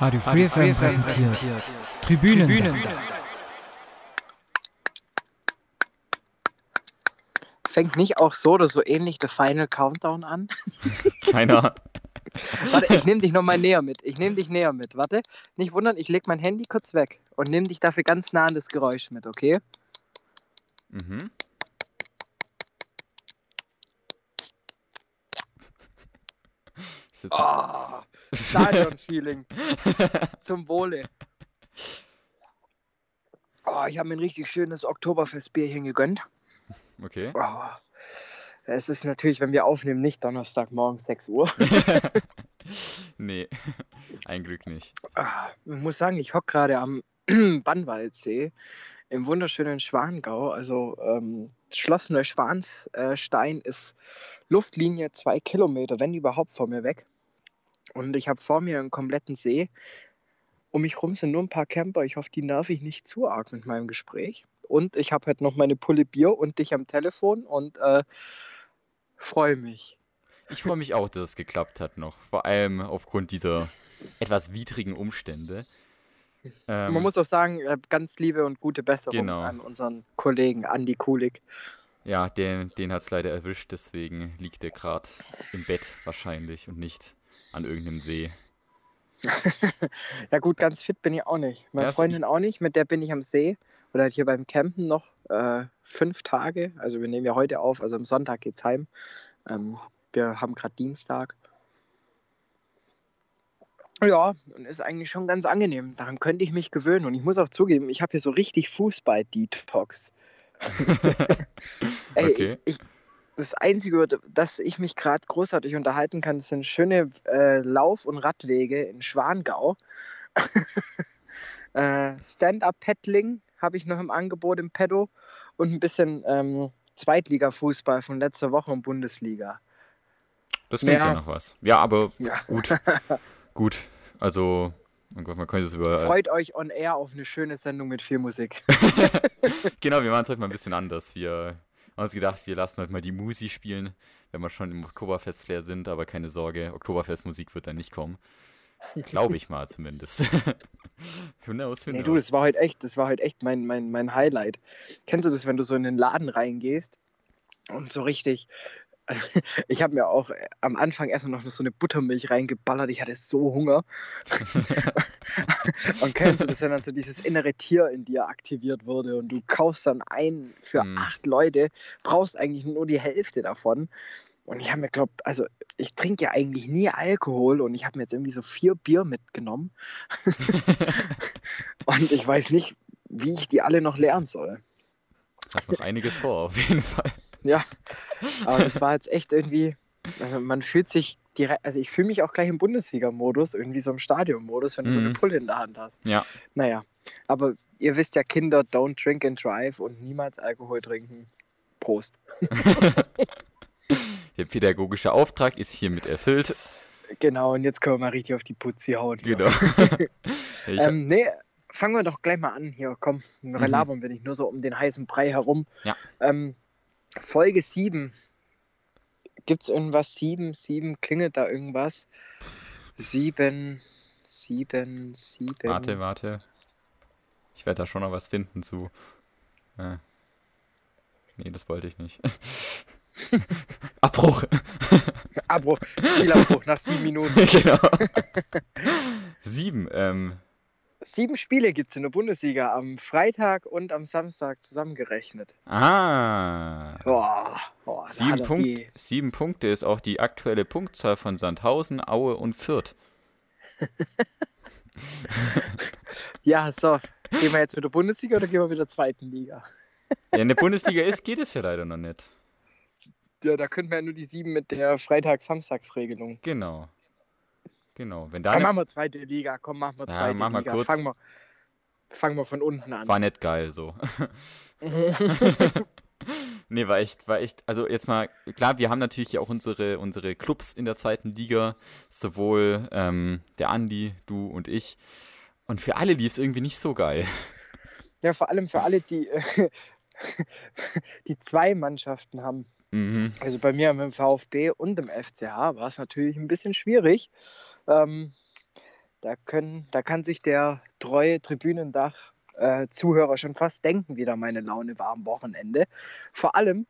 Radio Free FM präsentiert. Tribünen. Tribünen. Fängt nicht auch so oder so ähnlich der Final Countdown an? Keiner. Warte, ich nehme dich nochmal näher mit. Ich nehme dich näher mit. Warte, nicht wundern, ich lege mein Handy kurz weg und nehme dich dafür ganz nah an das Geräusch mit, okay? Mhm. Ist jetzt Oh, Stadion-Feeling. Zum Wohle. Oh, ich habe mir ein richtig schönes Oktoberfestbierchen gegönnt. okay. Oh. Es ist natürlich, wenn wir aufnehmen, nicht Donnerstagmorgen 6 Uhr. nee, ein Glück nicht. Ah, Ich muss sagen, ich hocke gerade am Bannwaldsee im wunderschönen Schwangau. Also ähm, Schloss Neuschwanstein ist Luftlinie zwei Kilometer, wenn überhaupt, vor mir weg. Und ich habe vor mir einen kompletten See. Um mich rum sind nur ein paar Camper. Ich hoffe, die nerv ich nicht zu arg mit meinem Gespräch. Und ich habe halt noch meine Pulle Bier und dich am Telefon und äh, freue mich. Ich freue mich auch, dass es geklappt hat noch. Vor allem aufgrund dieser etwas widrigen Umstände. Ähm, Man muss auch sagen, äh, ganz liebe und gute Besserung Genau. an unseren Kollegen Andi Kulik. ja, den, den hat es leider erwischt, deswegen liegt er gerade im Bett wahrscheinlich und nicht an irgendeinem See. Ja gut, ganz fit bin ich auch nicht. Meine Ja, Freundin auch nicht, mit der bin ich am See. Oder halt hier beim Campen noch äh, fünf Tage. Also wir nehmen ja heute auf, also am Sonntag geht's heim. Ähm, wir haben gerade Dienstag. Ja, und ist eigentlich schon ganz angenehm. Daran könnte ich mich gewöhnen. Und ich muss auch zugeben, ich habe hier so richtig Fußball-Detox. Ey, Okay. ich, das Einzige, über das ich mich gerade großartig unterhalten kann, sind schöne äh, Lauf- und Radwege in Schwangau. äh, Stand-up-Paddling habe ich noch im Angebot im Pedo und ein bisschen ähm, Zweitliga-Fußball von letzter Woche und Bundesliga. Das klingt ja. Ja. noch was. Ja, aber Ja. gut. gut. Also, mein Gott, man könnte es über. Freut euch on air auf eine schöne Sendung mit viel Musik. Genau, wir machen es heute mal ein bisschen anders. Wir haben uns gedacht, wir lassen heute mal die Musi spielen, wenn wir schon im Oktoberfest-Flair sind, aber keine Sorge, Oktoberfestmusik wird dann nicht kommen. Glaube ich mal zumindest. who knows, who Nee, knows. du, das war heute echt, das war heute echt mein, mein, mein Highlight. Kennst du das, wenn du so in den Laden reingehst und so richtig. Ich habe mir auch äh, am Anfang erstmal noch so eine Buttermilch reingeballert. Ich hatte so Hunger. und kennst du das, wenn dann so dieses innere Tier in dir aktiviert wurde und du kaufst dann ein für Hm. acht Leute, brauchst eigentlich nur die Hälfte davon. Und ich habe mir glaubt, also ich trinke ja eigentlich nie Alkohol und ich habe mir jetzt irgendwie so vier Bier mitgenommen. Und ich weiß nicht, wie ich die alle noch lernen soll. Hast noch einiges vor, auf jeden Fall. Ja, aber das war jetzt echt irgendwie, also man fühlt sich direkt, also ich fühle mich auch gleich im Bundesliga-Modus, irgendwie so im Stadion-Modus, wenn du so eine Mhm. Pulle in der Hand hast. Ja, Naja, aber ihr wisst ja, Kinder don't drink and drive und niemals Alkohol trinken. Prost. der pädagogische Auftrag ist hiermit erfüllt. Genau, und jetzt können wir mal richtig auf die Putzi hauen. hier. Genau. Ähm, nee, fangen wir doch gleich mal an hier. Komm, labern wir nicht nur so um den heißen Brei herum. Ja. Ähm, Folge 7. Gibt es irgendwas? 7, 7, klingelt da irgendwas? 7, 7, 7. warte, warte. Ich werde da schon noch was finden zu. Äh. Nee, das wollte ich nicht. Abbruch. Abbruch, Spielabbruch nach 7 Minuten. genau. Sieben. Ähm, Sieben Spiele gibt es in der Bundesliga am Freitag und am Samstag zusammengerechnet. ah. Boah, boah Sieben, Punkt, die- sieben Punkte ist auch die aktuelle Punktzahl von Sandhausen, Aue und Fürth. Ja, so. Gehen wir jetzt mit der Bundesliga oder gehen wir mit der zweiten Liga? Ja, in der Bundesliga ist, geht es ja leider noch nicht. Ja, da könnten wir ja nur die sieben mit der Freitag-Samstags-Regelung. Genau. Genau. Wenn da Komm, machen wir zweite Liga. Komm, machen wir Ja, zweite mach mal Liga. kurz. Fangen wir, fangen wir von unten an. war nicht geil so. Nee, war echt, war echt, also jetzt mal, klar, wir haben natürlich ja auch unsere, unsere Clubs in der zweiten Liga, sowohl ähm, der Andi, du und ich. Und für alle lief es irgendwie nicht so geil. ja, vor allem für alle, die, äh, die zwei Mannschaften haben. Mhm. Also bei mir im VfB und im FCH war es natürlich ein bisschen schwierig. Ähm, Da, können, da kann sich der treue Tribünendach-Zuhörer schon fast denken, wie da meine Laune war am Wochenende. Vor allem,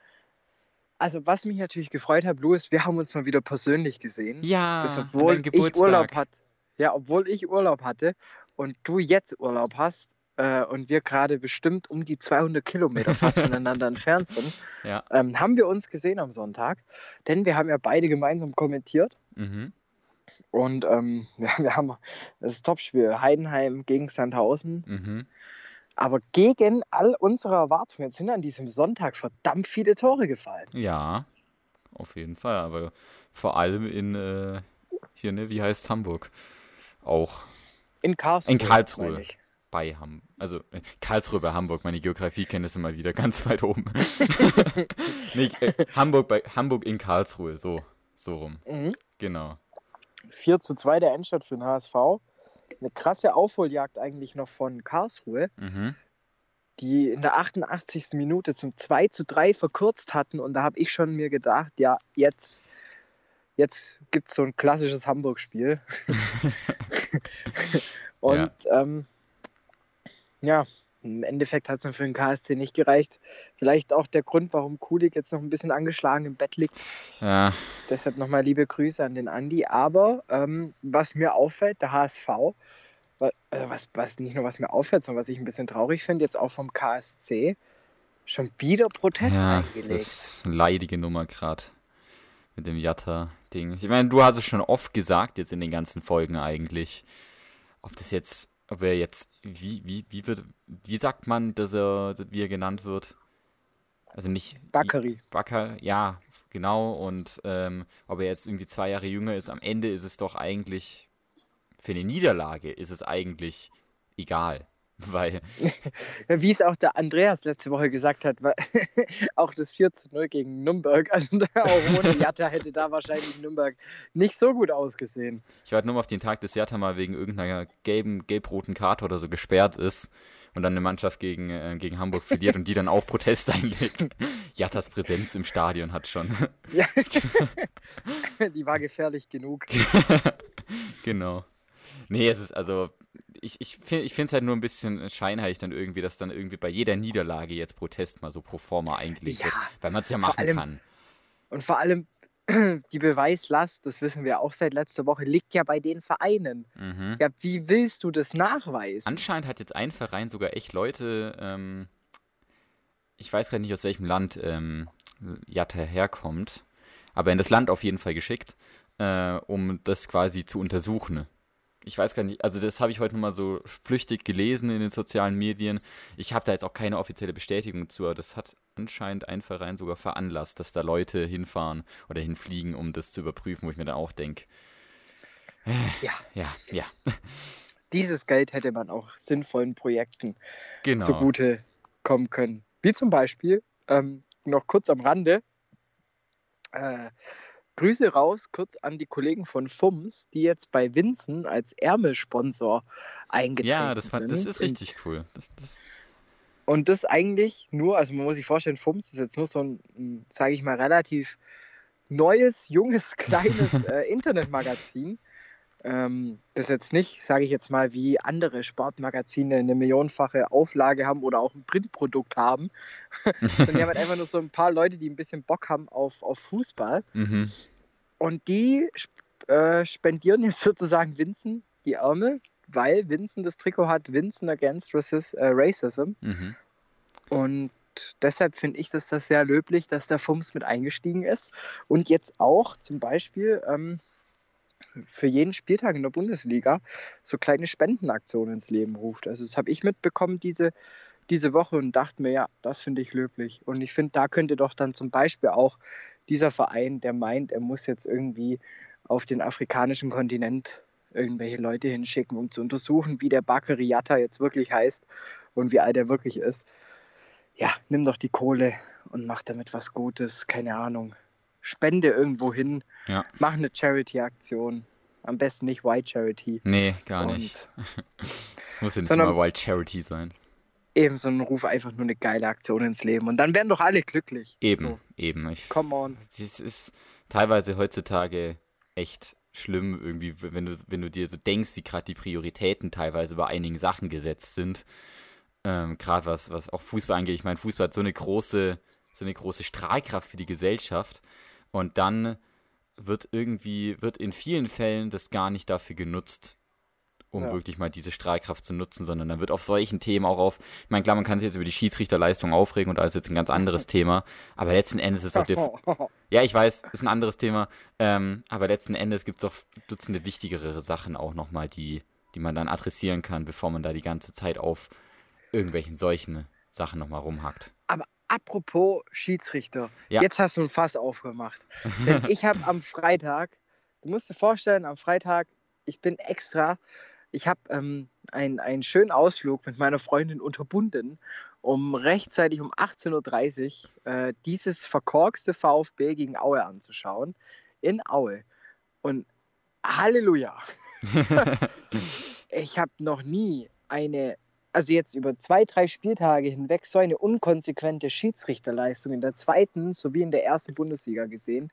also was mich natürlich gefreut hat, Louis, wir haben uns mal wieder persönlich gesehen. Ja, das, obwohl ich. Urlaub hatte. Ja, obwohl ich Urlaub hatte und du jetzt Urlaub hast äh, und wir gerade bestimmt um die 200 Kilometer fast voneinander entfernt sind, Ja. ähm, haben wir uns gesehen am Sonntag. Denn wir haben ja beide gemeinsam kommentiert. Mhm. Und ähm, ja, wir haben das Topspiel Heidenheim gegen Sandhausen. Mhm. Aber gegen all unsere Erwartungen sind an diesem Sonntag verdammt viele Tore gefallen. Ja, auf jeden Fall. Aber vor allem in, äh, hier, ne, wie heißt Hamburg? Auch In Karlsruhe. In Karlsruhe. bei Hamburg. Also äh, Karlsruhe bei Hamburg, meine Geografiekenntnisse mal wieder ganz weit oben. nee, äh, Hamburg, bei, Hamburg in Karlsruhe, so, so rum. Mhm. Genau. 4 zu 2 der Endstadt für den HSV. Eine krasse Aufholjagd eigentlich noch von Karlsruhe, Mhm. die in der 88. Minute zum 2 zu 3 verkürzt hatten. Und da habe ich schon mir gedacht, ja, jetzt, jetzt gibt es so ein klassisches Hamburg-Spiel. Und ja, ähm, ja im Endeffekt hat es dann für den KSC nicht gereicht. Vielleicht auch der Grund, warum Kulik jetzt noch ein bisschen angeschlagen im Bett liegt. Ja, Deshalb nochmal liebe Grüße an den Andi. Aber ähm, was mir auffällt, der HSV, wa- äh, was, was nicht nur was mir auffällt, sondern was ich ein bisschen traurig finde, jetzt auch vom KSC, schon wieder Protest ja eingelegt. das ist eine leidige Nummer gerade mit dem Jatta-Ding. Ich meine, du hast es schon oft gesagt, jetzt in den ganzen Folgen eigentlich. Ob das jetzt, ob er jetzt, wie, wie, wie wird, wie sagt man, dass er, wie er genannt wird? Also nicht Bakary. Bakker, ja, genau. Und ähm, ob er jetzt irgendwie zwei Jahre jünger ist, am Ende ist es doch eigentlich, für eine Niederlage ist es eigentlich egal. Weil, Wie es auch der Andreas letzte Woche gesagt hat, weil auch das 4 zu 0 gegen Nürnberg, also auch ohne Jatta hätte da wahrscheinlich Nürnberg nicht so gut ausgesehen. ich warte nur mal auf den Tag, dass Jatta mal wegen irgendeiner gelben, gelb-roten Karte oder so gesperrt ist und dann eine Mannschaft gegen, äh, gegen Hamburg verliert und die dann auch Protest einlegt. Jattas Präsenz im Stadion hat schon. Ja. Die war gefährlich genug. genau. Nee, es ist also, ich, ich finde es halt nur ein bisschen scheinheilig dann irgendwie, dass dann irgendwie bei jeder Niederlage jetzt Protest mal so pro forma eingelegt Ja, wird, weil man es ja machen allem- kann. Und vor allem die Beweislast, das wissen wir auch seit letzter Woche, liegt ja bei den Vereinen. Mhm. Ja, wie willst du das nachweisen? Anscheinend hat jetzt ein Verein sogar echt Leute, ähm, ich weiß gerade nicht, aus welchem Land ähm, Jatta herkommt, aber in das Land auf jeden Fall geschickt, äh, um das quasi zu untersuchen. Ich weiß gar nicht, also das habe ich heute nochmal so flüchtig gelesen in den sozialen Medien. Ich habe da jetzt auch keine offizielle Bestätigung zu, aber das hat anscheinend ein Verein sogar veranlasst, dass da Leute hinfahren oder hinfliegen, um das zu überprüfen, wo ich mir dann auch denke, Ja, ja, ja, dieses Geld hätte man auch sinnvollen Projekten genau. zugute kommen können. Wie zum Beispiel, ähm, noch kurz am Rande, äh, Grüße raus kurz an die Kollegen von FUMS, die jetzt bei Winzen als Ärmelsponsor eingetreten Ja, das, war, sind. das ist richtig cool. Das, das, Und, und das eigentlich nur, also man muss sich vorstellen, FUMS ist jetzt nur so ein, sage ich mal, relativ neues, junges, kleines äh, Internetmagazin. Ähm, das jetzt nicht, sage ich jetzt mal, wie andere Sportmagazine eine millionenfache Auflage haben oder auch ein Printprodukt haben. Sondern die haben halt einfach nur so ein paar Leute, die ein bisschen Bock haben auf, auf Fußball. mhm. Und die äh, spendieren jetzt sozusagen Vincent die Ärmel, weil Vincent das Trikot hat, Vincent Against Racis äh, Racism. Mhm. Und deshalb finde ich das, das sehr löblich, dass der FUMS mit eingestiegen ist und jetzt auch zum Beispiel ähm, für jeden Spieltag in der Bundesliga so kleine Spendenaktionen ins Leben ruft. Also das habe ich mitbekommen diese, diese Woche und dachte mir, ja, das finde ich löblich. Und ich finde, da könnte doch dann zum Beispiel auch dieser Verein, der meint, er muss jetzt irgendwie auf den afrikanischen Kontinent irgendwelche Leute hinschicken, um zu untersuchen, wie der Bakary Yatta jetzt wirklich heißt und wie alt er wirklich ist. Ja, nimm doch die Kohle und mach damit was Gutes, keine Ahnung. Spende irgendwo hin, Ja. mach eine Charity-Aktion. Am besten nicht White Charity. Nee, gar nicht. Und Es muss ja nicht sondern- immer Wild Charity sein. Eben so ein Ruf einfach nur eine geile Aktion ins Leben. Und dann werden doch alle glücklich. Eben, So, eben. Ich, come on. Es ist teilweise heutzutage echt schlimm, irgendwie, wenn du, wenn du dir so denkst, wie gerade die Prioritäten teilweise bei einigen Sachen gesetzt sind. Ähm, gerade was, was auch Fußball angeht. Ich meine, Fußball hat so eine große, so eine große Strahlkraft für die Gesellschaft. Und dann wird irgendwie, wird in vielen Fällen das gar nicht dafür genutzt, um ja. wirklich mal diese Strahlkraft zu nutzen, sondern dann wird auf solchen Themen auch auf, ich meine, klar, man kann sich jetzt über die Schiedsrichterleistung aufregen und da ist jetzt ein ganz anderes Thema, aber letzten Endes ist doch der, ja, ich weiß, ist ein anderes Thema, ähm, aber letzten Endes gibt es doch Dutzende wichtigere Sachen auch nochmal, die, die man dann adressieren kann, bevor man da die ganze Zeit auf irgendwelchen solchen Sachen nochmal rumhackt. Aber apropos Schiedsrichter, ja. jetzt hast du ein Fass aufgemacht. Denn ich habe am Freitag, du musst dir vorstellen, am Freitag, ich bin extra ich habe ähm, einen schönen Ausflug mit meiner Freundin unterbunden, um rechtzeitig um 18.30 Uhr äh, dieses verkorkste VfB gegen Aue anzuschauen. In Aue. Und Halleluja! ich habe noch nie eine, also jetzt über zwei, drei Spieltage hinweg, so eine unkonsequente Schiedsrichterleistung in der zweiten sowie in der ersten Bundesliga gesehen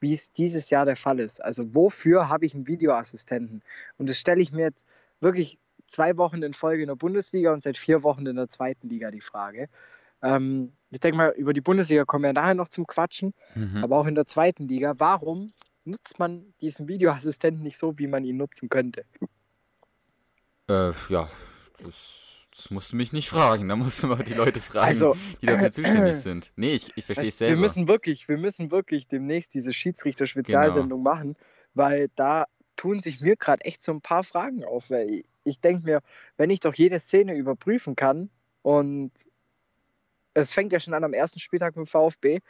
wie es dieses Jahr der Fall ist. Also wofür habe ich einen Videoassistenten? Und das stelle ich mir jetzt wirklich zwei Wochen in Folge in der Bundesliga und seit vier Wochen in der zweiten Liga die Frage. Ähm, ich denke mal, über die Bundesliga kommen wir nachher noch zum Quatschen, mhm. aber auch in der zweiten Liga. Warum nutzt man diesen Videoassistenten nicht so, wie man ihn nutzen könnte? Äh, ja, das das musst du mich nicht fragen, da musst du mal die Leute fragen, also, die dafür äh, zuständig sind. Nee, ich, ich verstehe es selber. Wir müssen wirklich, wir müssen wirklich demnächst diese Schiedsrichter-Spezialsendung genau. machen, weil da tun sich mir gerade echt so ein paar Fragen auf, weil ich, ich denke mir, wenn ich doch jede Szene überprüfen kann und es fängt ja schon an am ersten Spieltag mit VfB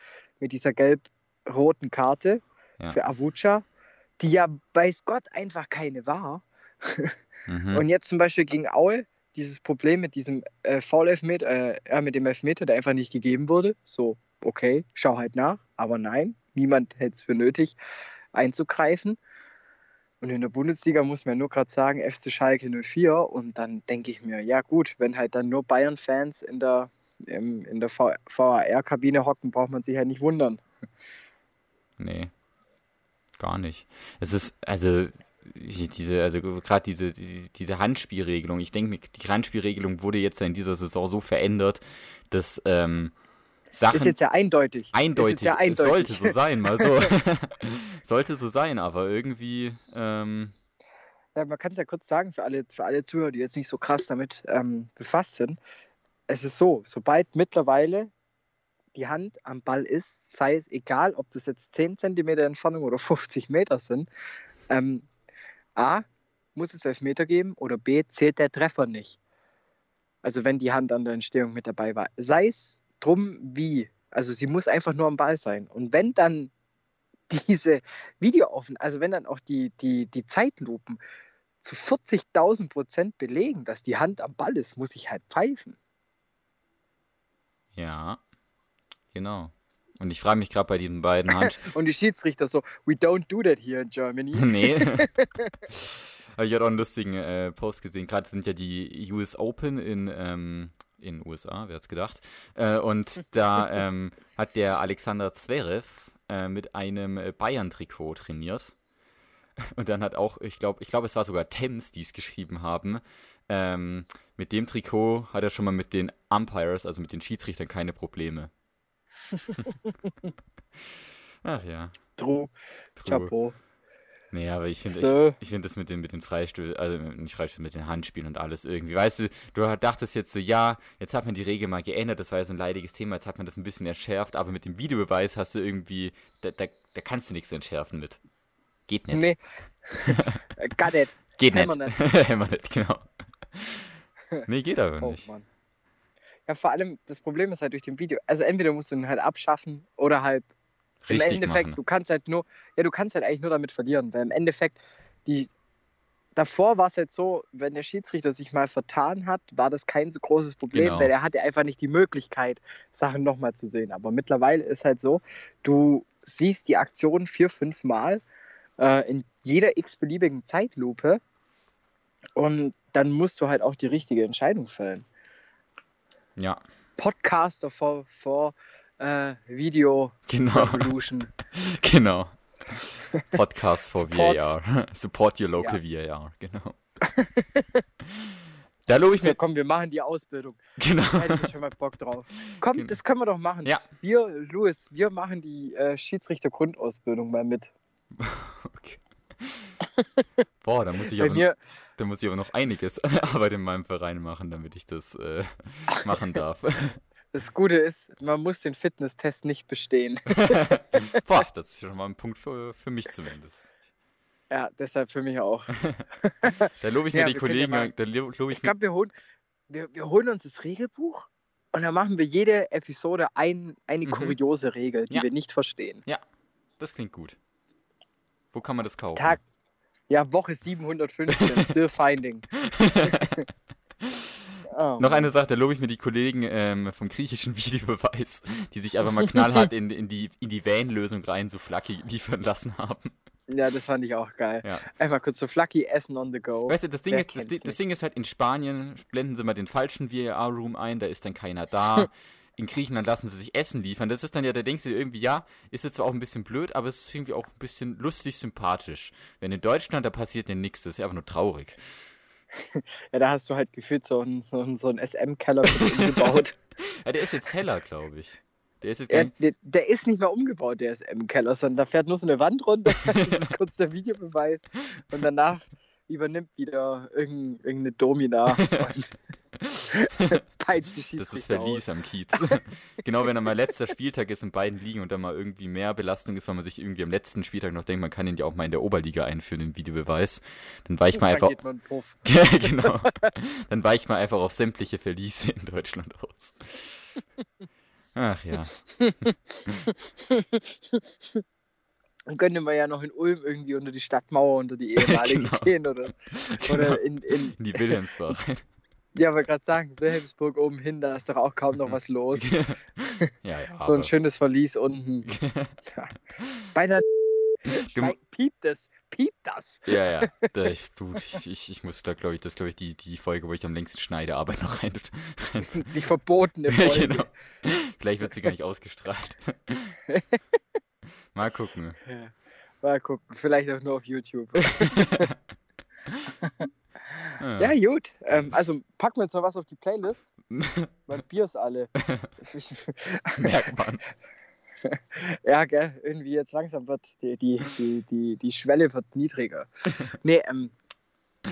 mit dieser gelb-roten Karte ja. für Avucha, die ja weiß Gott einfach keine war. Mhm. Und jetzt zum Beispiel gegen Aue dieses Problem mit diesem äh, Foul-Elfmeter, äh, mit dem Elfmeter, der einfach nicht gegeben wurde. So, okay, schau halt nach. Aber nein, niemand hält es für nötig, einzugreifen. Und in der Bundesliga muss man nur gerade sagen, FC Schalke 04. Und dann denke ich mir, ja gut, wenn halt dann nur Bayern-Fans in der, in der VAR-Kabine hocken, braucht man sich halt nicht wundern. Nee, gar nicht. Es ist, also diese, also gerade diese, diese, diese Handspielregelung, ich denke, die Handspielregelung wurde jetzt in dieser Saison so verändert, dass ähm, Sachen. Ist jetzt ja eindeutig. Eindeutig. Ja eindeutig. Sollte so sein, mal so. sollte so sein, aber irgendwie. Ähm, ja, man kann es ja kurz sagen für alle, für alle Zuhörer, die jetzt nicht so krass damit ähm, befasst sind. Es ist so, sobald mittlerweile die Hand am Ball ist, sei es egal, ob das jetzt 10 cm Entfernung oder 50 Meter sind, ähm, A, muss es Elfmeter geben oder B, zählt der Treffer nicht. Also wenn die Hand an der Entstehung mit dabei war. Sei es drum wie. Also sie muss einfach nur am Ball sein. Und wenn dann diese Videoaufnahmen, also wenn dann auch die, die, die Zeitlupen zu 40.000 Prozent belegen, dass die Hand am Ball ist, muss ich halt pfeifen. Ja, genau. Und ich frage mich gerade bei diesen beiden Hand. Und die Schiedsrichter so, we don't do that here in Germany. nee. ich hatte auch einen lustigen äh, Post gesehen. Gerade sind ja die US Open in, ähm, in USA, wer hat's gedacht. Äh, und da ähm, hat der Alexander Zverev äh, mit einem Bayern-Trikot trainiert. Und dann hat auch, ich glaube, ich glaube, es war sogar Thames, die es geschrieben haben. Ähm, mit dem Trikot hat er schon mal mit den Umpires, also mit den Schiedsrichtern, keine Probleme. Ach ja. True. True. Chapeau. Nee, aber ich finde so. ich, ich find das mit den, mit den Freistößen, also nicht Freistößen, mit den Handspielen und alles irgendwie. Weißt du, du dachtest jetzt so, ja, jetzt hat man die Regel mal geändert, das war ja so ein leidiges Thema, jetzt hat man das ein bisschen entschärft, aber mit dem Videobeweis hast du irgendwie, da, da, da kannst du nichts entschärfen mit. Geht nicht. Nee. Got it. Geht nicht. Hämmer nicht, genau. Nee, geht aber oh, nicht. Mann. Ja, vor allem, das Problem ist halt durch den Video, also entweder musst du ihn halt abschaffen oder halt Richtig im Endeffekt, machen. du kannst halt nur, ja, du kannst halt eigentlich nur damit verlieren, weil im Endeffekt, die, davor war es halt so, wenn der Schiedsrichter sich mal vertan hat, war das kein so großes Problem, genau. weil er hatte einfach nicht die Möglichkeit, Sachen nochmal zu sehen. Aber mittlerweile ist halt so, du siehst die Aktion vier, fünf Mal äh, in jeder x-beliebigen Zeitlupe und dann musst du halt auch die richtige Entscheidung fällen. Ja. Podcaster for, for äh, Video genau. Revolution. genau. Podcast for Support. VAR. Support your local VAR, genau. Da lobe ich So, mir. komm, wir machen die Ausbildung. Genau. Da hätte ich schon mal Bock drauf. Komm, Genau. das können wir doch machen. Ja. Wir, Louis, wir machen die äh, Schiedsrichter-Grundausbildung mal mit. Okay. Boah, da muss ich Bei aber, mir, da muss ich aber noch einiges an Arbeit in meinem Verein machen, damit ich das äh, machen darf. das Gute ist, man muss den Fitnesstest nicht bestehen. Boah, das ist schon mal ein Punkt für, für mich zumindest. Ja, deshalb für mich auch. Da lobe ich Ja, mir die können ja Kollegen, mal- da lo- lobe ich Ich glaube, wir holen, wir, wir holen uns das Regelbuch und dann machen wir jede Episode ein, eine Mhm. kuriose Regel, die Ja. wir nicht verstehen. Das klingt gut. Wo kann man das kaufen? Tag, ja, Woche 715, still finding. Oh, Noch eine Sache, da lobe ich mir die Kollegen ähm, vom griechischen Videobeweis, die sich einfach mal knallhart in, in die, in die Van-Lösung rein so Flaky liefern lassen haben. Ja, das fand ich auch geil. Ja. Einfach kurz so Flaky Essen on the go. Weißt du, das Ding, Wer ist, das, das? Ding ist halt, in Spanien blenden sie mal den falschen VAR-Room ein, da ist dann keiner da. In Griechenland lassen sie sich Essen liefern. Das ist dann ja, da denkst du dir irgendwie, ja, ist jetzt zwar auch ein bisschen blöd, aber es ist irgendwie auch ein bisschen lustig, sympathisch. Wenn in Deutschland, da passiert ja nichts, das ist ja einfach nur traurig. Ja, da hast du halt gefühlt so einen so einen- so einen SM-Keller umgebaut. Ja, der ist jetzt heller, glaube ich. Der ist jetzt gar der, der ist nicht mehr umgebaut, der SM-Keller, sondern da fährt nur so eine Wand runter. das ist kurz der Videobeweis. Und danach übernimmt wieder irgendein, irgendeine Domina und peitscht die Das ist Schiedsrichter aus. Verlies am Kiez. genau, wenn dann mal letzter Spieltag ist und beiden liegen und dann mal irgendwie mehr Belastung ist, weil man sich irgendwie am letzten Spieltag noch denkt, man kann ihn ja auch mal in der Oberliga einführen, den Videobeweis, dann weicht man Da einfach. man genau. Dann weicht man einfach auf sämtliche Verliese in Deutschland aus. Ach ja. Dann könnte man ja noch in Ulm irgendwie unter die Stadtmauer, unter die ehemalige Genau. gehen oder, genau. oder in, in, In die Wilhelmsbach. ja, aber gerade sagen, Wilhelmsburg oben hin, da ist doch auch kaum noch was los. ja, ja. so ein aber- schönes Verlies unten. Bei der Schweig, piept es, piept das. Ja, ja. Da, ich, du, ich, ich, muss da, glaube ich, das ist, glaube ich, die, die Folge, wo ich am längsten schneide, Arbeit noch rein. rein Die verbotene Folge. genau. Vielleicht wird sie gar nicht ausgestrahlt. Mal gucken. Ja. Mal gucken, vielleicht auch nur auf YouTube. Ah. Ja, gut. Ähm, also packen wir jetzt noch was auf die Playlist. Mein Bier ist alle. Merkt man. ja, gell, irgendwie jetzt langsam wird die, die, die, die, die Schwelle wird niedriger. Nee, ähm,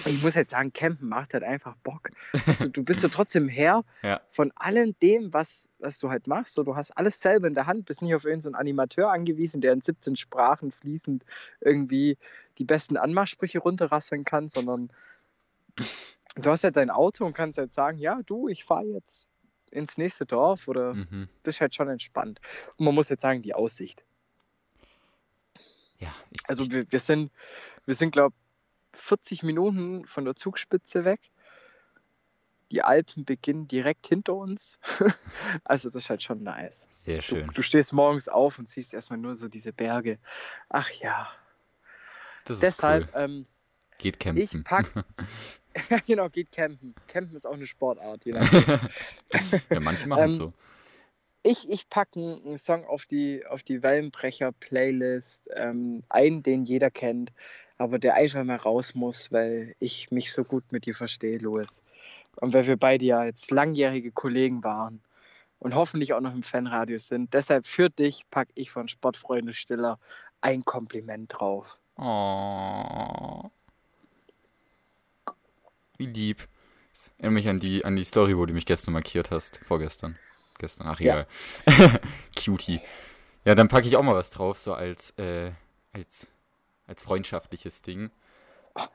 ich muss jetzt sagen, Campen macht halt einfach Bock. Also, du bist ja trotzdem Herr Ja. von allem dem, was, was du halt machst. So, du hast alles selber in der Hand, bist nicht auf irgendeinen so Animateur angewiesen, der in 17 Sprachen fließend irgendwie die besten Anmachsprüche runterrasseln kann, sondern du hast halt dein Auto und kannst halt sagen, ja, du, ich fahre jetzt ins nächste Dorf oder Mhm. das ist halt schon entspannt. Und man muss jetzt sagen, die Aussicht. Ja, ich, Also ich, wir, wir sind, wir sind, glaube 40 Minuten von der Zugspitze weg. Die Alpen beginnen direkt hinter uns. also das ist halt schon nice. sehr Du, schön. du stehst morgens auf und siehst erstmal nur so diese Berge. Ach ja. Das ist Deshalb, cool. ähm, Geht ich campen. pack. ja, genau, geht campen. Campen ist auch eine Sportart. Je nachdem. ja, manche machen es Ähm, so. Ich, ich packe einen Song auf die, auf die Wellenbrecher-Playlist, ähm, einen, den jeder kennt, aber der einfach mal raus muss, weil ich mich so gut mit dir verstehe, Louis. Und weil wir beide ja jetzt langjährige Kollegen waren und hoffentlich auch noch im Fanradio sind. Deshalb für dich packe ich von Sportfreunde Stiller ein Kompliment drauf. Oh. Wie lieb. Das erinnert mich an die, an die Story, wo du mich gestern markiert hast. Vorgestern. Gestern, ach Ja. egal. Cutie. Ja, dann packe ich auch mal was drauf, so als, äh, als, als freundschaftliches Ding.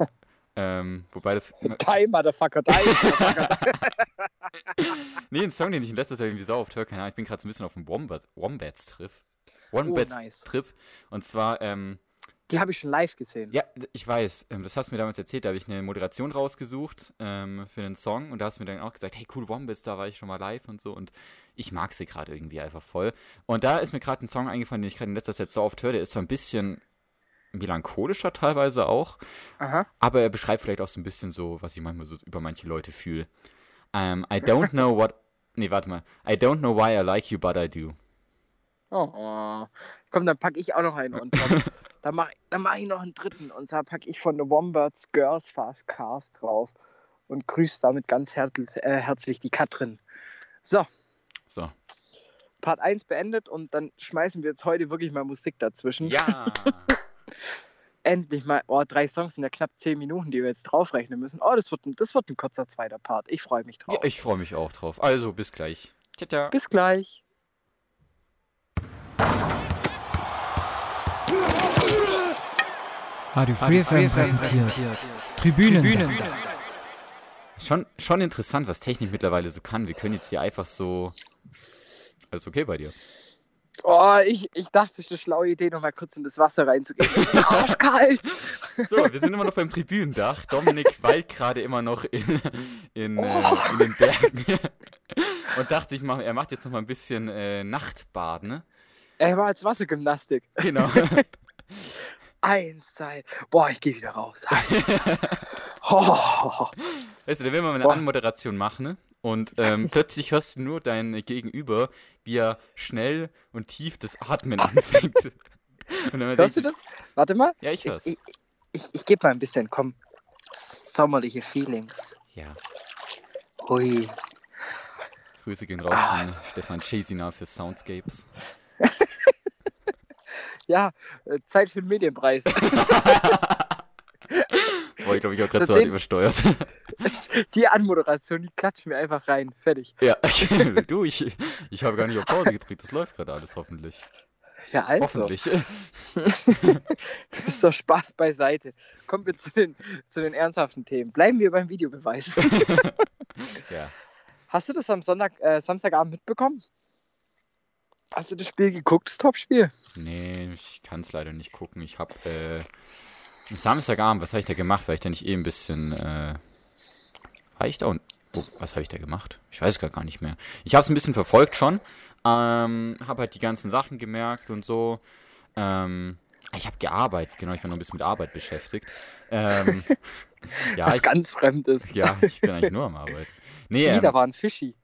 ähm, wobei das. Die, Motherfucker, die, Motherfucker. Nee, ein Song, den ich in letzter Zeit irgendwie sau oft höre, keine Ahnung, ich bin gerade so ein bisschen auf dem Wombat, Wombats-Trip. Wombats-Trip. Oh. Und zwar, ähm, Die habe ich schon live gesehen. ja, ich weiß, ähm, das hast du mir damals erzählt, da habe ich eine Moderation rausgesucht ähm, für einen Song und da hast du mir dann auch gesagt, hey, cool, Wombats, da war ich schon mal live und so und ich mag sie gerade irgendwie einfach voll. Und da ist mir gerade ein Song eingefallen, den ich gerade in letzter Zeit so oft höre, der ist zwar ein bisschen melancholischer teilweise auch, Aha. aber er beschreibt vielleicht auch so ein bisschen so, was ich manchmal so über manche Leute fühle. Ähm, I don't know what, nee, warte mal, I don't know why I like you, but I do. Oh, oh. Komm, dann packe ich auch noch einen top. Dann mache dann mach ich noch einen dritten und zwar packe ich von The Wombats Girls Fast Cars drauf und grüße damit ganz herzlich, äh, herzlich die Katrin. So, So. Part 1 beendet und dann schmeißen wir jetzt heute wirklich mal Musik dazwischen. Ja. Endlich mal, oh, drei Songs in der knapp zehn Minuten, die wir jetzt draufrechnen müssen. Oh, das wird, ein- das wird ein kurzer zweiter Part. Ich freue mich drauf. ja ich freue mich auch drauf. Also, bis gleich. Ciao, ciao. Bis gleich. Radio Free FM präsentiert. Tribünen. Schon, schon interessant, was Technik mittlerweile so kann. Wir können jetzt hier einfach so. Alles okay bei dir? Oh, ich, ich dachte, es ist eine schlaue Idee, noch mal kurz in das Wasser reinzugehen. Es ist arschkalt. So, wir sind immer noch beim Tribünendach. Dominik weilt gerade immer noch in, in, äh, in den Bergen. Und dachte, ich mach, er macht jetzt noch mal ein bisschen äh, Nachtbaden. Ne? Er war als Wassergymnastik. Genau. Eins, zwei. Boah, ich gehe wieder raus. Oh. Weißt du, da will man eine Boah. Anmoderation machen ne? Und ähm, plötzlich hörst du nur dein Gegenüber, wie er schnell und tief das Atmen anfängt. Und dann Hörst du das? Warte mal. Ja, ich Ich, hör's. ich, ich, ich gebe mal ein bisschen, komm. Sommerliche Feelings. Ja, Hui. Grüße gehen raus Ah. an Stefan Chesina für Soundscapes. Ja, äh, Zeit für den Medienpreis. Boah, ich glaube, ich habe gerade Das so übersteuert. Die Anmoderation, die klatschen wir einfach rein. Fertig. ja, du, ich, ich habe gar nicht auf Pause gedrückt. Das läuft gerade alles, hoffentlich. Ja, also. Hoffentlich. So, Spaß beiseite. Kommen wir zu den, zu den ernsthaften Themen. Bleiben wir beim Videobeweis. ja. Hast du das am Sonntag, äh, Samstagabend mitbekommen? Hast du das Spiel geguckt, das Topspiel? Nee, ich kann es leider nicht gucken. Ich habe äh, Samstagabend, was habe ich da gemacht? Weil ich da nicht eh ein bisschen. Äh, war ich da und. Oh, was habe ich da gemacht? Ich weiß gar gar nicht mehr. Ich habe es ein bisschen verfolgt schon. Ähm, habe halt die ganzen Sachen gemerkt und so. Ähm, ich habe gearbeitet, genau. Ich war noch ein bisschen mit Arbeit beschäftigt. Ähm, ja, Was ich, ganz fremd ist. ja, ich bin eigentlich nur am Arbeiten. Nee, Nee, ähm, da war ein Fischi.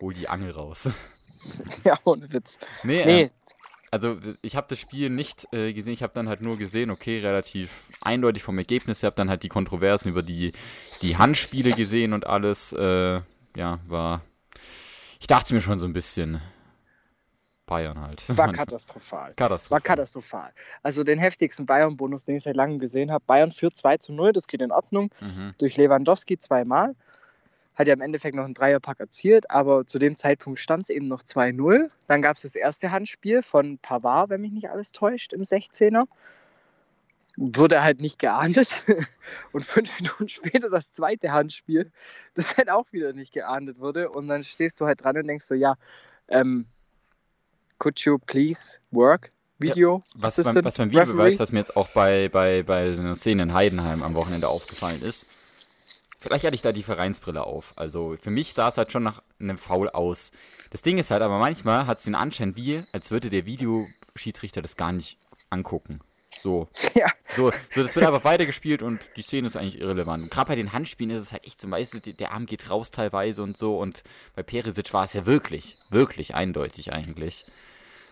hol die Angel raus. Ja, ohne Witz. Nee, Nee, ähm, Also ich habe das Spiel nicht äh, gesehen, ich habe dann halt nur gesehen, okay, relativ eindeutig vom Ergebnis her, habe dann halt die Kontroversen über die, die Handspiele gesehen und alles, äh, ja, war, ich dachte mir schon so ein bisschen, Bayern halt. war katastrophal. Katastrophal. War katastrophal. Also den heftigsten Bayern-Bonus, den ich seit langem gesehen habe. Bayern führt 2 zu 0, das geht in Ordnung. Mhm. Durch Lewandowski zweimal. Hat ja im Endeffekt noch einen Dreierpack erzielt, aber zu dem Zeitpunkt stand es eben noch 2-0. Dann gab es das erste Handspiel von Pavard, wenn mich nicht alles täuscht, im 16er. Wurde halt nicht geahndet. Und fünf Minuten später das zweite Handspiel, das halt auch wieder nicht geahndet wurde. Und dann stehst du halt dran und denkst so, ja, ähm, could you please work? Video? Was, beim, was beim? Videobeweis, was mir jetzt auch bei, bei, bei einer Szene in Heidenheim am Wochenende aufgefallen ist, vielleicht hatte ich da die Vereinsbrille auf. Also für mich sah es halt schon nach einem Foul aus. Das Ding ist halt, aber manchmal hat es den Anschein wie, als würde der Videoschiedsrichter das gar nicht angucken. So. Ja. So, so, das wird einfach weitergespielt und die Szene ist eigentlich irrelevant. Gerade bei den Handspielen ist es halt echt weißt du, der Arm geht raus teilweise und so und bei Perisic war es ja wirklich, wirklich eindeutig eigentlich.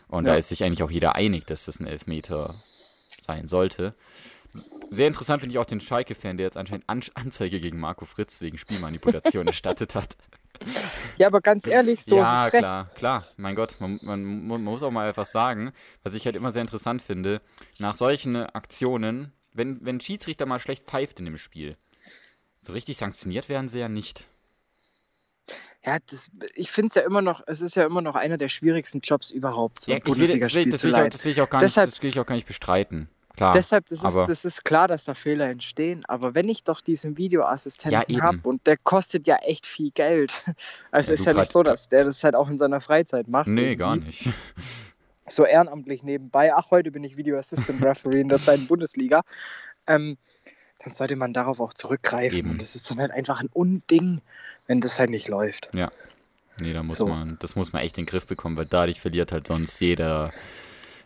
Und Ja. da ist sich eigentlich auch jeder einig, dass das ein Elfmeter sein sollte. Sehr interessant finde ich auch den Schalke-Fan, der jetzt anscheinend An Anzeige gegen Marco Fritz wegen Spielmanipulation erstattet hat. Ja, aber ganz ehrlich, so ja, ist es recht. klar, klar. Mein Gott, man, man, man muss auch mal etwas sagen, was ich halt immer sehr interessant finde. Nach solchen Aktionen, wenn, wenn ein Schiedsrichter mal schlecht pfeift in dem Spiel, so richtig sanktioniert werden sie ja nicht. Ja, das, ich finde es ja immer noch, es ist ja immer noch einer der schwierigsten Jobs überhaupt, so Ja, ein Bundesligaspiel das will ich auch gar nicht bestreiten. Klar. Deshalb, das ist, aber- das ist klar, dass da Fehler entstehen, aber wenn ich doch diesen Ja, Videoassistenten eben. habe und der kostet ja echt viel Geld, also Ja, ist ja nicht so, dass der das halt auch in seiner Freizeit macht. nee, irgendwie. gar nicht. So ehrenamtlich nebenbei, ach, heute bin ich Video Assistant Referee in der zweiten Bundesliga, ähm, dann sollte man darauf auch zurückgreifen Eben. und das ist dann halt einfach ein Unding, wenn das halt nicht läuft. Nee, da muss So. man, das muss man echt in den Griff bekommen, weil dadurch verliert halt sonst jeder,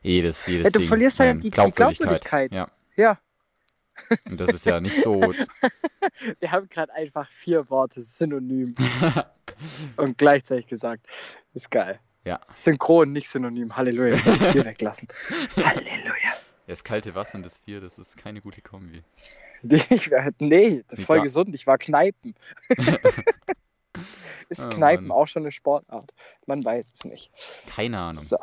jedes, jedes Ja, du Ding verlierst halt seine die- die Glaubwürdigkeit. Ja. Ja, Und das ist ja nicht so, wir haben gerade einfach vier Worte synonym und gleichzeitig gesagt. Ist geil. Ja. Synchron, nicht synonym. Halleluja, jetzt hab ich das Bier weglassen. Halleluja. Das kalte Wasser und das Bier, das ist keine gute Kombi. Ich, nee, das ist voll klar. gesund. Ich war Kneipen. ist Oh, Kneipen Mann. auch schon eine Sportart? Man weiß es nicht. Keine Ahnung. So.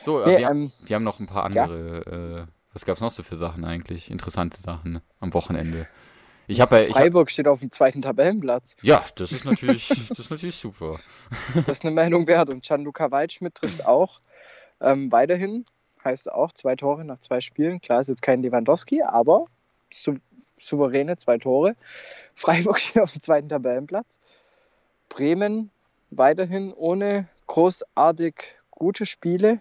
So, äh, Nee, wir, ähm, wir haben noch ein paar ja. andere. Äh, was gab's noch so für Sachen eigentlich? Interessante Sachen am Wochenende. Ich habe ja. Ich hab, Freiburg steht auf dem zweiten Tabellenplatz. ja, das ist natürlich, das ist natürlich super. Das ist eine Meinung wert. Und Gianluca Waldschmidt trifft auch ähm, weiterhin. Heißt auch zwei Tore nach zwei Spielen. Klar ist jetzt kein Lewandowski, aber sou souveräne zwei Tore. Freiburg steht auf dem zweiten Tabellenplatz. Bremen weiterhin ohne großartig gute Spiele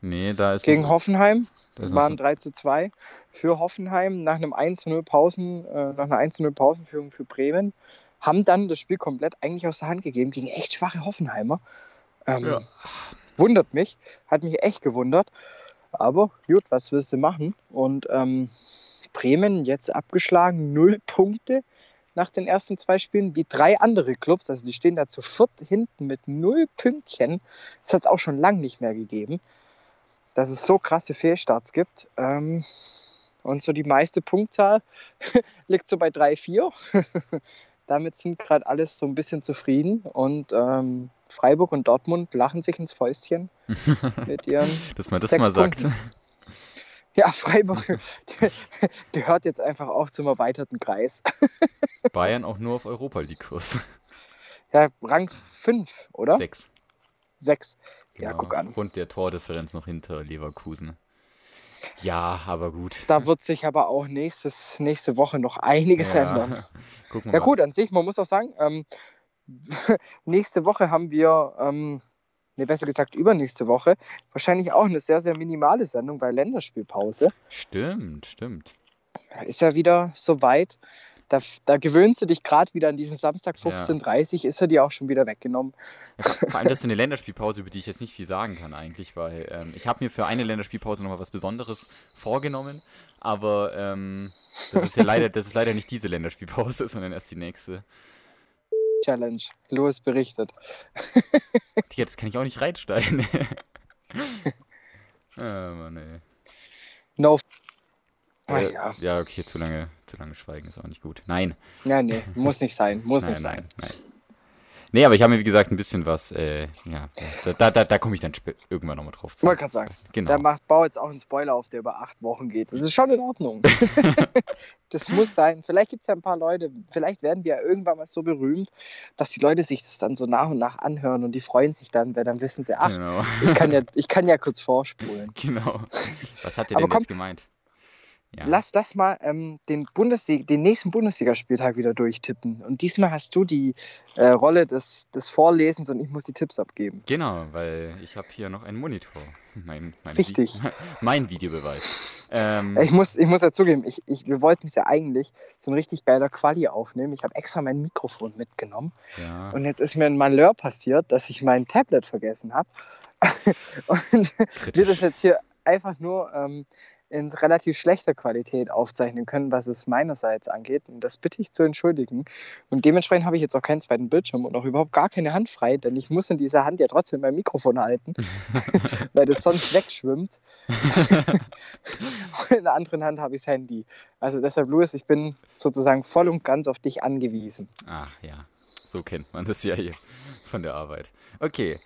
Nee, da ist. gegen noch, Hoffenheim. da ist noch waren so, 3 zu 2 für Hoffenheim nach einem 1-0 Pausen, äh, nach einer 1-0 Pausenführung für Bremen. Haben dann das Spiel komplett eigentlich aus der Hand gegeben gegen echt schwache Hoffenheimer. Ähm, Ja. Wundert mich, hat mich echt gewundert. Aber gut, was willst du machen? Und ähm, Bremen jetzt abgeschlagen, null Punkte nach den ersten zwei Spielen, wie drei andere Clubs. Also die stehen da zu viert hinten mit null Pünktchen. Das hat es auch schon lange nicht mehr gegeben, dass es so krasse Fehlstarts gibt. Ähm, und so die meiste Punktzahl liegt so bei 3, 4. Damit sind gerade alles so ein bisschen zufrieden. Und ähm, Freiburg und Dortmund lachen sich ins Fäustchen mit ihren dass man das sechs mal sagt. Punkten. Ja, Freiburg gehört jetzt einfach auch zum erweiterten Kreis. Bayern auch nur auf Europa League-Kurs. Ja, Rang 5, oder? Sechs. 6. Ja, Genau, guck an. Aufgrund der Tordifferenz noch hinter Leverkusen. Ja, aber gut. Da wird sich aber auch nächstes, nächste Woche noch einiges ja. ändern. Gucken wir Ja mal. gut, an sich, man muss auch sagen, ähm, nächste Woche haben wir, ähm, ne, besser gesagt übernächste Woche, wahrscheinlich auch eine sehr, sehr minimale Sendung, weil Länderspielpause. Stimmt, stimmt. Ist ja wieder soweit. Da, da gewöhnst du dich gerade wieder an diesen Samstag Ja. 15.30 ist er dir auch schon wieder weggenommen. Ja, vor, vor allem das ist eine Länderspielpause, über die ich jetzt nicht viel sagen kann eigentlich, weil ähm, ich habe mir für eine Länderspielpause nochmal was Besonderes vorgenommen, aber ähm, das ist ja leider, das ist leider nicht diese Länderspielpause, sondern erst die nächste. Challenge. Louis berichtet. Digga, das kann ich auch nicht reinsteigen. ah, Mann, ey. No. Ah, Äh, ja. ja, okay, zu lange, zu lange schweigen ist auch nicht gut. Nein, Nein, nee, muss nicht sein. Muss nein, nicht sein. nein, nein. Nee, aber ich habe mir, wie gesagt, ein bisschen was, äh, ja, da, da, da, da komme ich dann irgendwann nochmal drauf zu. wollte gerade sagen, Genau. der macht, bau jetzt auch einen Spoiler auf, der über acht Wochen geht. Das ist schon in Ordnung. das muss sein. Vielleicht gibt es ja ein paar Leute, vielleicht werden wir ja irgendwann mal so berühmt, dass die Leute sich das dann so nach und nach anhören und die freuen sich dann, weil dann wissen sie, ach, Genau. ich kann ja, ich kann ja kurz vorspulen. genau. Was hat der Aber denn komm, jetzt gemeint? Ja. Lass, lass mal ähm, den, Bundesliga, den nächsten Bundesligaspieltag wieder durchtippen. Und diesmal hast du die äh, Rolle des, des Vorlesens und ich muss die Tipps abgeben. Genau, weil ich habe hier noch einen Monitor. Mein, mein Richtig. Vi mein Videobeweis. Ähm, Ich muss, ich muss ja zugeben, ich, ich, wir wollten es ja eigentlich so ein richtig geiler Quali aufnehmen. Ich habe extra mein Mikrofon mitgenommen. ja, Und jetzt ist mir ein Malheur passiert, dass ich mein Tablet vergessen habe. und wir das jetzt hier einfach nur ähm, in relativ schlechter Qualität aufzeichnen können, was es meinerseits angeht. Und das bitte ich zu entschuldigen. Und dementsprechend habe ich jetzt auch keinen zweiten Bildschirm und auch überhaupt gar keine Hand frei, denn ich muss in dieser Hand ja trotzdem mein Mikrofon halten, weil das sonst wegschwimmt. und in der anderen Hand habe ich das Handy. Also deshalb, Louis, ich bin sozusagen voll und ganz auf dich angewiesen. Ach ja, so kennt man das ja hier von der Arbeit. Okay,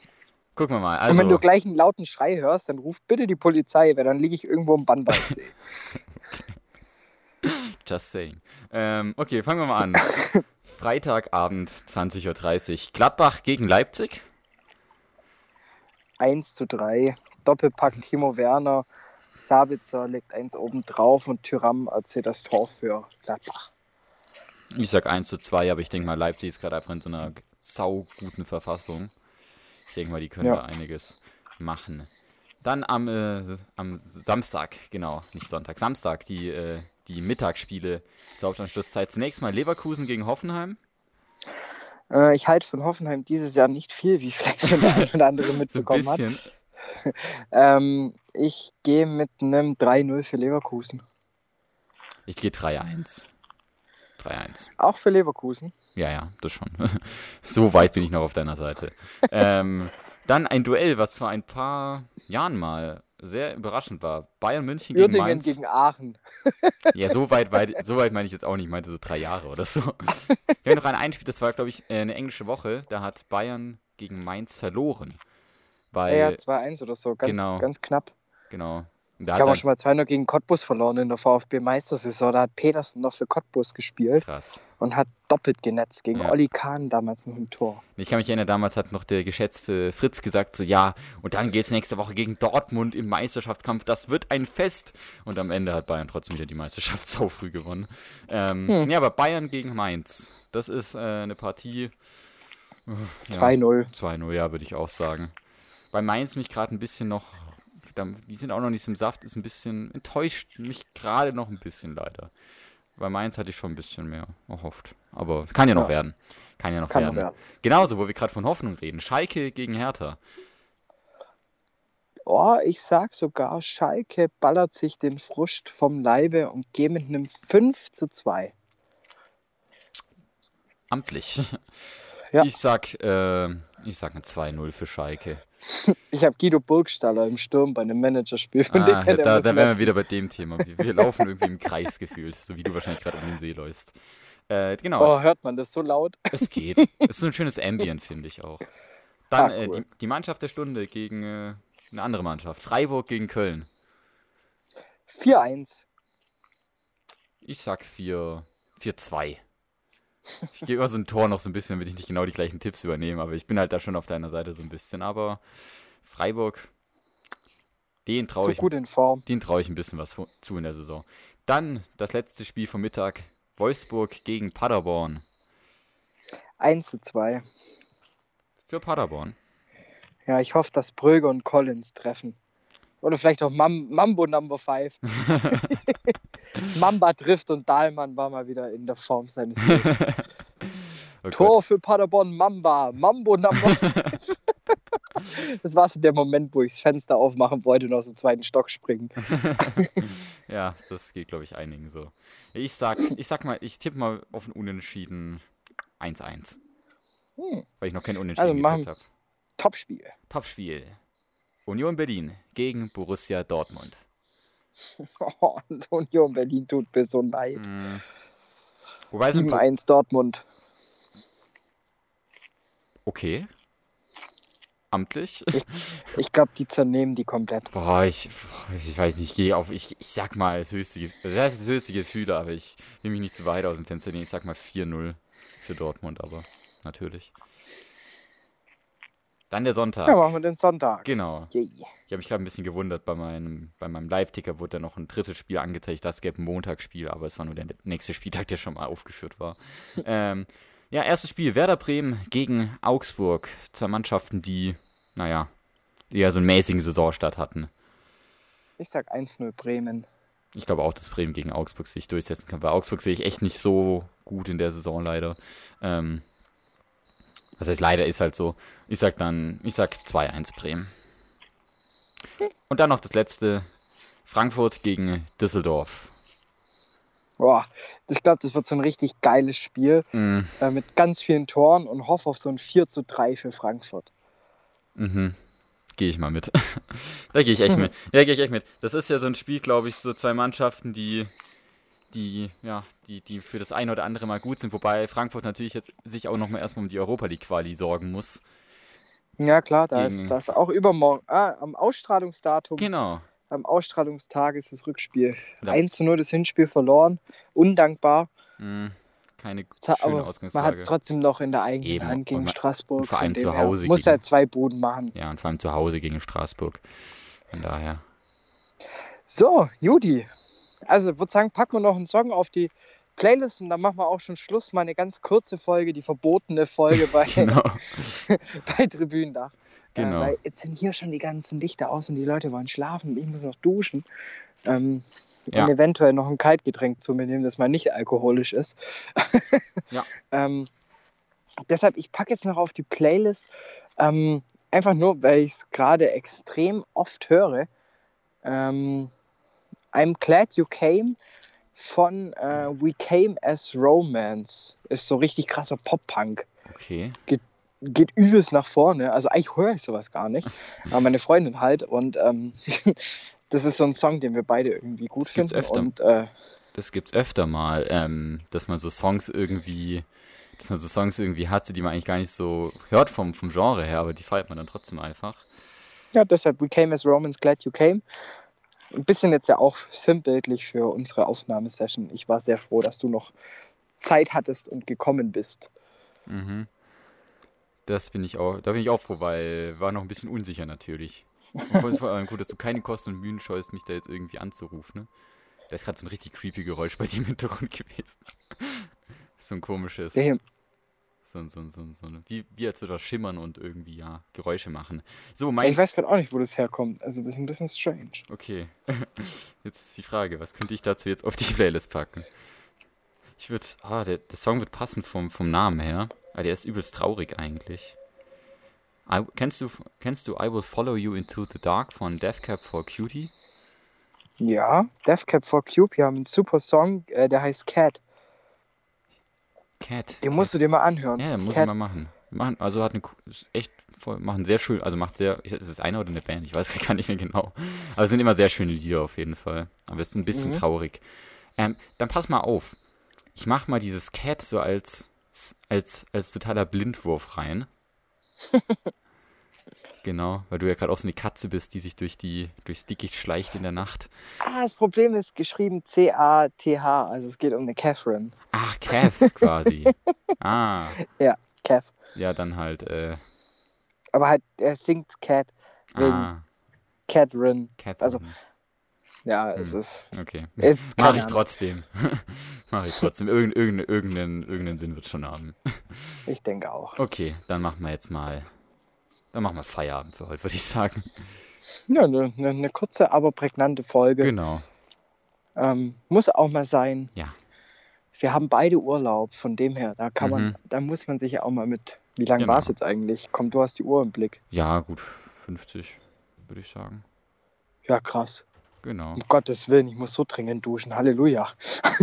gucken wir mal. und wenn du Also, gleich einen lauten Schrei hörst, dann ruf bitte die Polizei, weil dann liege ich irgendwo im Bannwaldsee. just saying. Ähm, okay, fangen wir mal an. Freitagabend, 20.30 Uhr. Gladbach gegen Leipzig. 1 zu 3. Doppelpack Timo Werner. Sabitzer legt eins oben drauf und Tyram erzählt das Tor für Gladbach. Ich sag 1 zu 2, aber ich denke mal, Leipzig ist gerade einfach in so einer sauguten Verfassung. Ich denke mal, die können Ja. da einiges machen. Dann am, äh, am Samstag, genau, nicht Sonntag, Samstag, die, äh, die Mittagsspiele zur Hauptanschlusszeit. Zunächst mal Leverkusen gegen Hoffenheim. Äh, ich halte von Hoffenheim dieses Jahr nicht viel, wie vielleicht schon der eine oder andere So ein mitbekommen hat. bisschen. Ähm, ich gehe mit einem 3-0 für Leverkusen. Ich gehe 3-1. 3-1. Auch für Leverkusen. Ja, ja, das schon. so weit bin ich noch auf deiner Seite. ähm, Dann ein Duell, was vor ein paar Jahren mal sehr überraschend war. Bayern München gegen Uerdingen Mainz. gegen Aachen. Ja, so weit, weit, so weit meine ich jetzt auch nicht. Ich meinte so drei Jahre oder so. Wir haben noch ein Einspiel, das war, glaube ich, äh, eine englische Woche. Da hat Bayern gegen Mainz verloren. Weil, Ja, ja, 2-1 oder so, ganz, Genau. ganz knapp. genau. Da Ich habe auch schon mal 2-0 gegen Cottbus verloren in der VfB-Meistersaison. Da hat Petersen noch für Cottbus gespielt krass. und hat doppelt genetzt gegen Ja. Olli Kahn damals noch im Tor. Ich kann mich erinnern, damals hat noch der geschätzte Fritz gesagt, so ja, und dann geht's nächste Woche gegen Dortmund im Meisterschaftskampf. Das wird ein Fest. Und am Ende hat Bayern trotzdem wieder die Meisterschaft so früh gewonnen. Ähm, Hm. Ja, aber Bayern gegen Mainz. Das ist äh, eine Partie. äh, ja, 2-0. 2-0, ja, würde ich auch sagen. Bei Mainz mich gerade ein bisschen noch, die sind auch noch nicht so im Saft, ist ein bisschen, enttäuscht mich gerade noch ein bisschen leider. Bei Mainz hatte ich schon ein bisschen mehr erhofft. Aber kann ja noch Ja. werden. Kann ja noch Kann werden. werden. Genauso, wo wir gerade von Hoffnung reden. Schalke gegen Hertha. Oh, ich sag sogar, Schalke ballert sich den Frust vom Leibe und geht mit einem 5 zu 2. Amtlich. Ja. Ich sag, äh, ich sag ein 2-0 für Schalke. Ich habe Guido Burgstaller im Sturm bei einem Managerspiel. Von Ah, ja, da, da wären wir wieder bei dem Thema. Wir, wir laufen irgendwie im Kreis gefühlt, so wie du wahrscheinlich gerade um den See läufst. Äh, genau. Oh, hört man das so laut? Es geht. Es ist ein schönes Ambient, finde ich auch. Dann Ah, äh, cool. die, die Mannschaft der Stunde gegen äh, eine andere Mannschaft. Freiburg gegen Köln. 4-1. Ich sag 4 4-2. Ich gebe immer so ein Tor noch so ein bisschen, damit ich nicht genau die gleichen Tipps übernehme, aber ich bin halt da schon auf deiner Seite so ein bisschen. Aber Freiburg, den traue So ich, gut in Form. den traue ich ein bisschen was zu in der Saison. Dann das letzte Spiel vom Mittag. Wolfsburg gegen Paderborn. 1 zu 2. Für Paderborn. Ja, ich hoffe, dass Bröger und Collins treffen. Oder vielleicht auch Mam Mambo Number 5. Mamba trifft und Dahlmann war mal wieder in der Form seines Lebens. Oh Gott. Tor für Paderborn Mamba. Mambo Number 5. Das war so der Moment, wo ich das Fenster aufmachen wollte und aus dem zweiten Stock springen. Ja, das geht, glaube ich, einigen so. Ich sag, ich sag mal, ich tippe mal auf ein Unentschieden 1-1. Hm. Weil ich noch kein Unentschieden Also getippt habe. Topspiel. Topspiel. Union Berlin gegen Borussia Dortmund. Oh, und Union Berlin tut mir so leid. Mm. Wobei Pro- 7-1 Dortmund. Okay. Amtlich. Ich glaube, die zernehmen die komplett. Boah, ich, ich weiß nicht, ich gehe auf, ich, ich sag mal das höchste, das heißt das höchste Gefühl, aber ich will mich nicht zu weit aus dem Fenster lehnen. Ich sag mal 4-0 für Dortmund, aber natürlich. Dann der Sonntag. Ja, machen wir den Sonntag. Genau. Yeah. Ich habe mich gerade ein bisschen gewundert, bei meinem, bei meinem Live-Ticker wurde da noch ein drittes Spiel angezeigt. Das gäbe ein Montagsspiel, aber es war nur der nächste Spieltag, der schon mal aufgeführt war. ähm, ja, erstes Spiel Werder Bremen gegen Augsburg. Zwei Mannschaften, die, naja, eher so einen mäßigen Saisonstart hatten. Ich sag 1-0 Bremen. Ich glaube auch, dass Bremen gegen Augsburg sich durchsetzen kann. Bei Augsburg sehe ich echt nicht so gut in der Saison leider. Ähm, was heißt leider ist halt so. Ich sag dann, ich sag 2-1 Bremen. Und dann noch das letzte. Frankfurt gegen Düsseldorf. Boah, ich glaube, das wird so ein richtig geiles Spiel Mm, äh, mit ganz vielen Toren und hoffe auf so ein 4 zu 3 für Frankfurt. mhm. Gehe ich mal mit. da gehe ich echt mit. Ja, gehe ich echt mit. Das ist ja so ein Spiel, glaube ich, so zwei Mannschaften, die, die, ja, die, die für das eine oder andere mal gut sind, wobei Frankfurt natürlich jetzt sich auch nochmal erstmal um die Europa League Quali sorgen muss. Ja, klar, da Gegen- ist das auch übermorgen. Ah, am Ausstrahlungsdatum, Genau. am Ausstrahlungstag ist das Rückspiel. Ja. 1 zu 0 das Hinspiel verloren. Undankbar. Mm, keine Ta- schöne Aber man hat Ausgangslage. es trotzdem noch in der eigenen Eben, Hand gegen man- Straßburg. vor allem zu Hause Muss er zwei Buden machen. Ja, und vor allem zu Hause gegen Straßburg. Von daher. So, Judy. Also, ich würde sagen, packen wir noch einen Song auf die Playlist und dann machen wir auch schon Schluss. Mal eine ganz kurze Folge, die verbotene Folge bei, Genau. bei Tribündach. Genau. Äh, weil jetzt sind hier schon die ganzen Lichter aus und die Leute wollen schlafen. Ich muss noch duschen. Ähm, Ja. Und eventuell noch ein Kaltgetränk zu mir nehmen, das mal nicht alkoholisch ist. Ja. ähm, deshalb, ich packe jetzt noch auf die Playlist. Ähm, einfach nur, weil ich es gerade extrem oft höre. Ähm, I'm Glad You Came von äh, We Came as Romance. Ist so richtig krasser Pop-Punk. Okay. geht übelst nach vorne. Also eigentlich höre ich sowas gar nicht. Aber meine Freundin halt. Und ähm, das ist so ein Song, den wir beide irgendwie gut Das finden. öfter. Und äh, Das gibt's öfter mal, ähm, dass man so Songs irgendwie, dass man so Songs irgendwie hat, die man eigentlich gar nicht so hört vom, vom Genre her, aber die feiert man dann trotzdem einfach. ja, deshalb We Came as Romans, Glad You Came. Ein bisschen jetzt ja auch sinnbildlich für unsere Aufnahmesession. Ich war sehr froh, dass du noch Zeit hattest und gekommen bist. Mhm. Das bin ich auch, da bin ich auch froh, weil war noch ein bisschen unsicher natürlich. Und vor allem vor allem gut, dass du keine Kosten und Mühen scheust, mich da jetzt irgendwie anzurufen. Ne? Da ist gerade so ein richtig creepy Geräusch bei dir im Hintergrund gewesen. so ein komisches. Hier, So, so, so, so, wie, wie als würde er schimmern und irgendwie, ja, Geräusche machen. So, ich meinst weiß gerade auch nicht, wo das herkommt. Also das ist ein bisschen strange. Okay. Jetzt ist die Frage, was könnte ich dazu jetzt auf die Playlist packen? Ich würde, ah, der, der Song wird passen vom, vom Namen her. Aber der ist übelst traurig eigentlich. I, kennst, du, kennst du I Will Follow You Into the Dark von Death Cab for Cutie? Ja, Death Cab for Cube, wir haben einen super Song, äh, der heißt Cat. Cat. Den Cat. musst du dir mal anhören. Ja, muss ich mal machen. machen. Also hat eine, echt voll, machen sehr schön, also macht sehr, ist es einer oder eine Band? Ich weiß gar nicht mehr genau. Aber es sind immer sehr schöne Lieder auf jeden Fall. Aber es ist ein bisschen Mhm. traurig. Ähm, dann pass mal auf. Ich mach mal dieses Cat so als, als, als totaler Blindwurf rein. genau, weil du ja gerade auch so eine Katze bist, die sich durch die, durchs Dickicht schleicht in der Nacht. Ah, das Problem ist geschrieben C-A-T-H, also es geht um eine Catherine. Ach, Cath quasi. ah, Cath. ja, dann halt, äh, Aber halt, er singt Cat wegen ah, Catherine. Catherine. Also, Ja, es Hm. ist. Okay. ist Mach ich trotzdem. Mach ich trotzdem. Irgend, irgendeinen, irgendeinen, irgendeinen Sinn wird schon haben. Ich denke auch. Okay, dann machen wir jetzt mal. Dann machen wir Feierabend für heute, würde ich sagen. Ja, eine ne, ne kurze, aber prägnante Folge. Genau. Ähm, muss auch mal sein. Ja. Wir haben beide Urlaub, von dem her, da kann man, Mhm. da muss man sich ja auch mal mit. Wie lange Genau. war es jetzt eigentlich? Komm, du hast die Uhr im Blick. Ja, gut. 50, würde ich sagen. Ja, krass. Genau. Um Gottes Willen, ich muss so dringend duschen. Halleluja.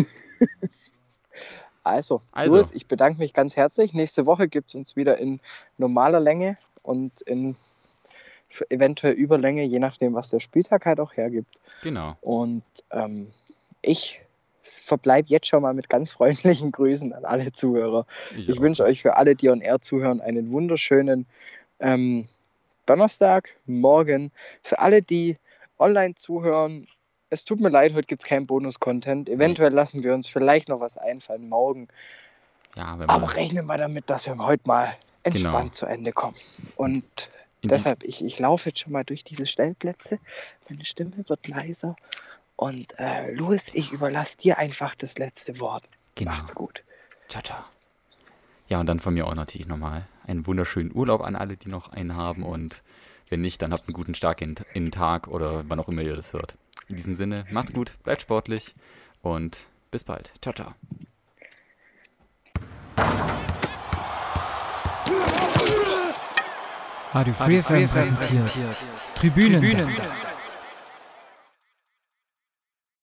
also, Also. Louis, ich bedanke mich ganz herzlich. Nächste Woche gibt es uns wieder in normaler Länge und in eventuell Überlänge, je nachdem, was der Spieltag halt auch hergibt. Genau. Und ähm, ich verbleibe jetzt schon mal mit ganz freundlichen Grüßen an alle Zuhörer. Ich auch. wünsche euch für alle, die on air zuhören, einen wunderschönen ähm, Donnerstag, morgen. Für alle, die online zuhören, es tut mir leid, heute gibt es keinen Bonus-Content. Eventuell lassen wir uns vielleicht noch was einfallen morgen. Ja, wenn Aber rechnen wir damit, dass wir heute mal entspannt Genau. zu Ende kommen. Und deshalb, ich, ich laufe jetzt schon mal durch diese Stellplätze. Meine Stimme wird leiser. Und äh, Louis, ich überlasse dir einfach das letzte Wort. Genau. Macht's gut. Ciao, ciao. Ja, und dann von mir auch natürlich nochmal einen wunderschönen Urlaub an alle, die noch einen haben. Und wenn nicht, dann habt einen guten Start in, in den Tag oder wann auch immer ihr das hört. In diesem Sinne, macht's gut, bleibt sportlich und bis bald. Ciao, ciao. Radio Free FM präsentiert. Tribünen.